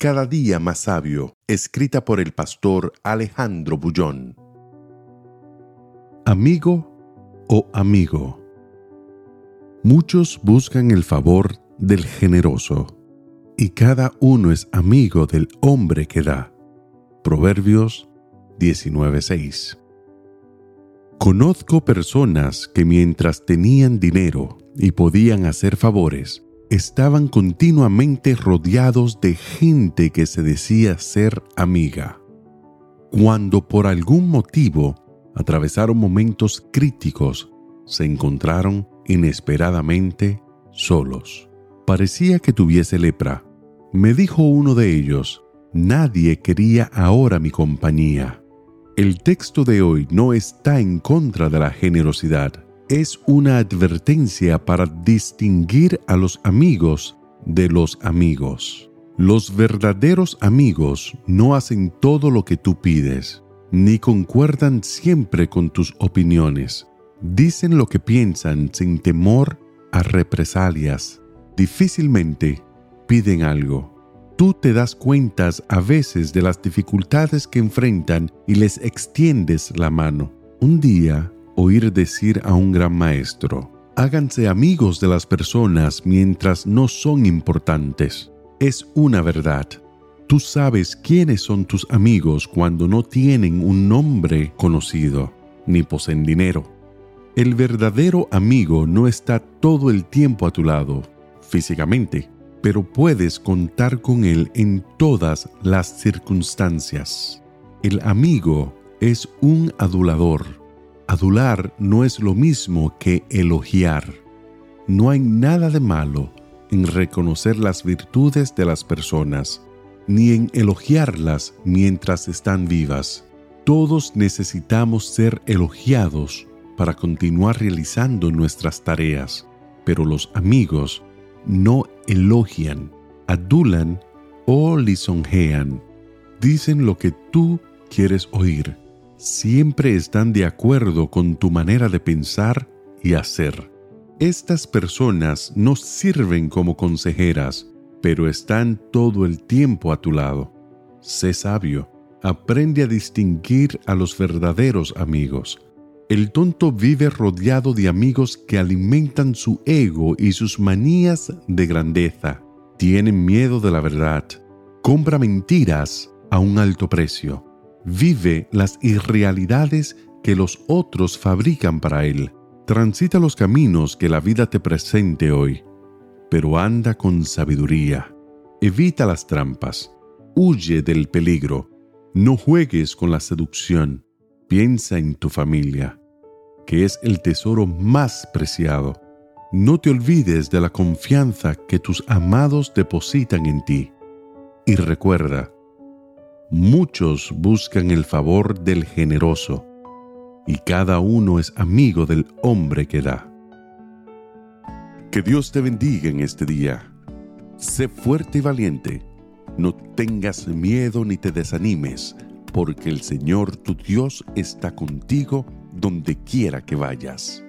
Cada día más sabio, escrita por el pastor Alejandro Bullón. Amigo o amigo. Muchos buscan el favor del generoso, y cada uno es amigo del hombre que da. Proverbios 19:6. Conozco personas que mientras tenían dinero y podían hacer favores, estaban continuamente rodeados de gente que se decía ser amiga. Cuando por algún motivo atravesaron momentos críticos, se encontraron inesperadamente solos. Parecía que tuviese lepra. Me dijo uno de ellos, nadie quería ahora mi compañía. El texto de hoy no está en contra de la generosidad es una advertencia para distinguir a los amigos de los amigos. Los verdaderos amigos no hacen todo lo que tú pides, ni concuerdan siempre con tus opiniones. Dicen lo que piensan sin temor a represalias. Difícilmente piden algo. Tú te das cuentas a veces de las dificultades que enfrentan y les extiendes la mano. Un día oír decir a un gran maestro, háganse amigos de las personas mientras no son importantes. Es una verdad. Tú sabes quiénes son tus amigos cuando no tienen un nombre conocido, ni poseen dinero. El verdadero amigo no está todo el tiempo a tu lado, físicamente, pero puedes contar con él en todas las circunstancias. El amigo es un adulador Adular no es lo mismo que elogiar. No hay nada de malo en reconocer las virtudes de las personas, ni en elogiarlas mientras están vivas. Todos necesitamos ser elogiados para continuar realizando nuestras tareas, pero los amigos no elogian, adulan o lisonjean. Dicen lo que tú quieres oír siempre están de acuerdo con tu manera de pensar y hacer. Estas personas no sirven como consejeras, pero están todo el tiempo a tu lado. Sé sabio, aprende a distinguir a los verdaderos amigos. El tonto vive rodeado de amigos que alimentan su ego y sus manías de grandeza. Tienen miedo de la verdad. Compra mentiras a un alto precio vive las irrealidades que los otros fabrican para él. Transita los caminos que la vida te presente hoy, pero anda con sabiduría. Evita las trampas. Huye del peligro. No juegues con la seducción. Piensa en tu familia, que es el tesoro más preciado. No te olvides de la confianza que tus amados depositan en ti. Y recuerda, Muchos buscan el favor del generoso, y cada uno es amigo del hombre que da. Que Dios te bendiga en este día. Sé fuerte y valiente. No tengas miedo ni te desanimes, porque el Señor tu Dios está contigo donde quiera que vayas.